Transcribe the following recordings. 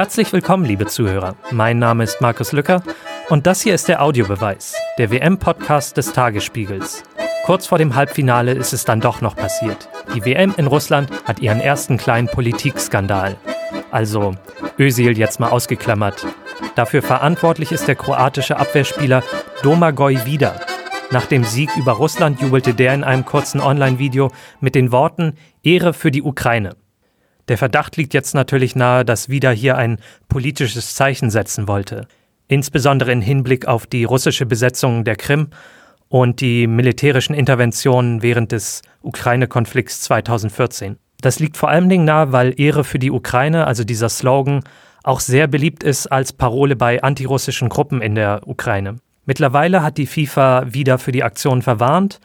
Herzlich willkommen, liebe Zuhörer. Mein Name ist Markus Lücker und das hier ist der Audiobeweis, der WM-Podcast des Tagesspiegels. Kurz vor dem Halbfinale ist es dann doch noch passiert. Die WM in Russland hat ihren ersten kleinen Politikskandal. Also Özil jetzt mal ausgeklammert. Dafür verantwortlich ist der kroatische Abwehrspieler Domagoj Vida. Nach dem Sieg über Russland jubelte der in einem kurzen Online-Video mit den Worten Ehre für die Ukraine. Der Verdacht liegt jetzt natürlich nahe, dass Vida hier ein politisches Zeichen setzen wollte. Insbesondere im Hinblick auf die russische Besetzung der Krim und die militärischen Interventionen während des Ukraine-Konflikts 2014. Das liegt vor allen Dingen nahe, weil Ehre für die Ukraine, also dieser Slogan, auch sehr beliebt ist als Parole bei antirussischen Gruppen in der Ukraine. Mittlerweile hat die FIFA wieder für die Aktion verwarnt,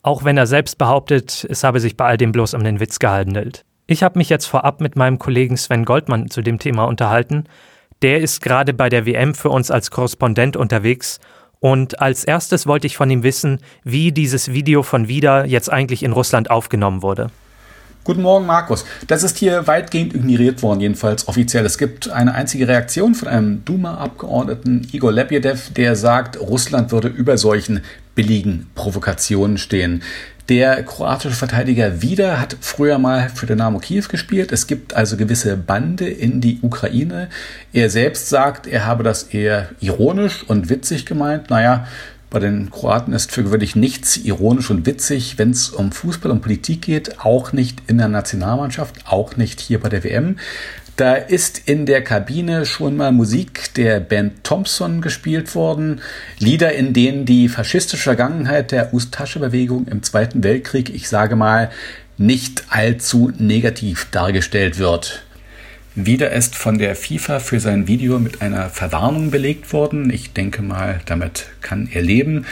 auch wenn er selbst behauptet, es habe sich bei all dem bloß um den Witz gehandelt. Ich habe mich jetzt vorab mit meinem Kollegen Sven Goldmann zu dem Thema unterhalten. Der ist gerade bei der WM für uns als Korrespondent unterwegs und als erstes wollte ich von ihm wissen, wie dieses Video von Vida jetzt eigentlich in Russland aufgenommen wurde. Guten Morgen, Markus. Das ist hier weitgehend ignoriert worden, jedenfalls offiziell. Es gibt eine einzige Reaktion von einem Duma-Abgeordneten, Igor Lebjedev, der sagt, Russland würde über solchen billigen Provokationen stehen. Der kroatische Verteidiger Wieder hat früher mal für Dynamo Kiew gespielt. Es gibt also gewisse Bande in die Ukraine. Er selbst sagt, er habe das eher ironisch und witzig gemeint. Naja, bei den Kroaten ist für gewöhnlich nichts ironisch und witzig, wenn es um Fußball und Politik geht, auch nicht in der Nationalmannschaft, auch nicht hier bei der WM. Da ist in der Kabine schon mal Musik der Band Thompson gespielt worden. Lieder, in denen die faschistische Vergangenheit der Ustasche-Bewegung im Zweiten Weltkrieg, ich sage mal, nicht allzu negativ dargestellt wird. Wieder ist von der FIFA für sein Video mit einer Verwarnung belegt worden. Ich denke mal, damit kann er leben.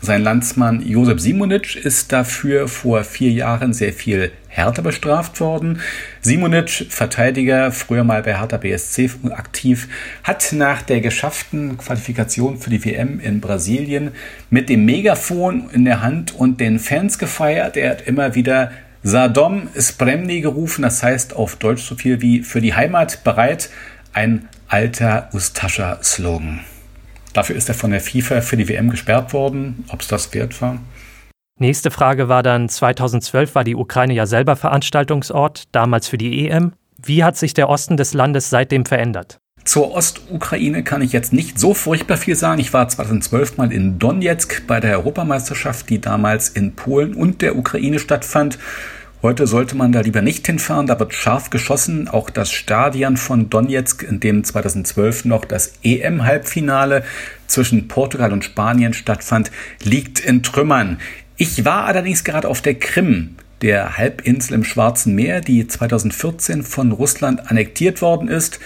Sein Landsmann Josep Simonic ist dafür vor vier Jahren sehr viel härter bestraft worden. Simonic, Verteidiger, früher mal bei Hertha BSC aktiv, hat nach der geschafften Qualifikation für die WM in Brasilien mit dem Megafon in der Hand und den Fans gefeiert. Er hat immer wieder Sadom Spremni gerufen, das heißt auf Deutsch so viel wie für die Heimat bereit, ein alter Ustascha-Slogan. Dafür ist er von der FIFA für die WM gesperrt worden. Ob es das wert war? Nächste Frage war dann, 2012 war die Ukraine ja selber Veranstaltungsort, damals für die EM. Wie hat sich der Osten des Landes seitdem verändert? Zur Ostukraine kann ich jetzt nicht so furchtbar viel sagen. Ich war 2012 mal in Donetsk bei der Europameisterschaft, die damals in Polen und der Ukraine stattfand. Heute sollte man da lieber nicht hinfahren, da wird scharf geschossen. Auch das Stadion von Donetsk, in dem 2012 noch das EM-Halbfinale zwischen Portugal und Spanien stattfand, liegt in Trümmern. Ich war allerdings gerade auf der Krim, der Halbinsel im Schwarzen Meer, die 2014 von Russland annektiert worden ist.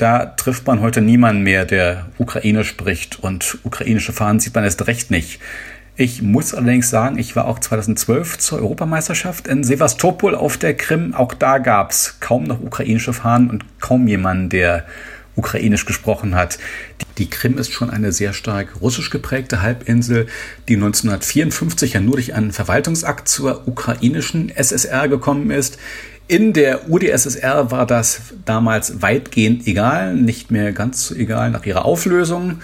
Da trifft man heute niemanden mehr, der Ukraine spricht und ukrainische Fahnen sieht man erst recht nicht. Ich muss allerdings sagen, ich war auch 2012 zur Europameisterschaft in Sevastopol auf der Krim. Auch da gab es kaum noch ukrainische Fahnen und kaum jemanden, der ukrainisch gesprochen hat. Die Krim ist schon eine sehr stark russisch geprägte Halbinsel, die 1954 ja nur durch einen Verwaltungsakt zur ukrainischen SSR gekommen ist. In der UdSSR war das damals weitgehend egal, nicht mehr ganz so egal nach ihrer Auflösung.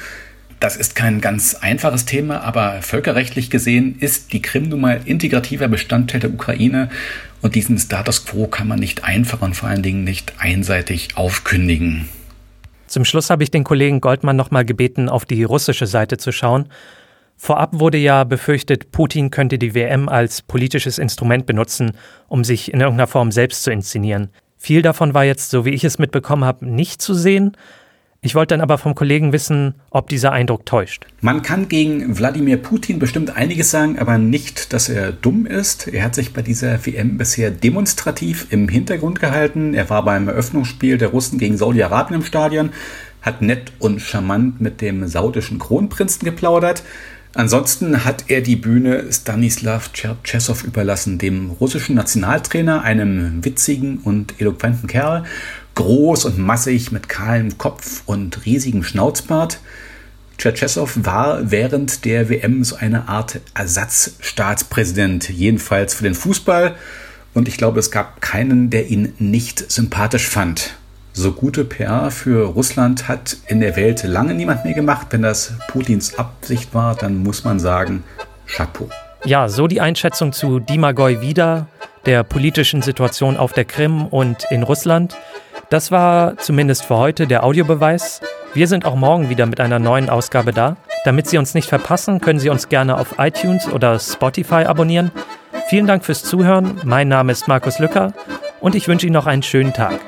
Das ist kein ganz einfaches Thema, aber völkerrechtlich gesehen ist die Krim nun mal integrativer Bestandteil der Ukraine und diesen Status quo kann man nicht einfach und vor allen Dingen nicht einseitig aufkündigen. Zum Schluss habe ich den Kollegen Goldmann nochmal gebeten, auf die russische Seite zu schauen. Vorab wurde ja befürchtet, Putin könnte die WM als politisches Instrument benutzen, um sich in irgendeiner Form selbst zu inszenieren. Viel davon war jetzt, so wie ich es mitbekommen habe, nicht zu sehen. Ich wollte dann aber vom Kollegen wissen, ob dieser Eindruck täuscht. Man kann gegen Wladimir Putin bestimmt einiges sagen, aber nicht, dass er dumm ist. Er hat sich bei dieser WM bisher demonstrativ im Hintergrund gehalten. Er war beim Eröffnungsspiel der Russen gegen Saudi-Arabien im Stadion, hat nett und charmant mit dem saudischen Kronprinzen geplaudert. Ansonsten hat er die Bühne Stanislav Cherchesov überlassen, dem russischen Nationaltrainer, einem witzigen und eloquenten Kerl, groß und massig mit kahlem Kopf und riesigem Schnauzbart. Cherchesov war während der WM so eine Art Ersatzstaatspräsident, jedenfalls für den Fußball. Und ich glaube, es gab keinen, der ihn nicht sympathisch fand. So gute PR für Russland hat in der Welt lange niemand mehr gemacht. Wenn das Putins Absicht war, dann muss man sagen, Chapeau. Ja, so die Einschätzung zu Dimagoj wieder, der politischen Situation auf der Krim und in Russland. Das war zumindest für heute der Audiobeweis. Wir sind auch morgen wieder mit einer neuen Ausgabe da. Damit Sie uns nicht verpassen, können Sie uns gerne auf iTunes oder Spotify abonnieren. Vielen Dank fürs Zuhören. Mein Name ist Markus Lücker und ich wünsche Ihnen noch einen schönen Tag.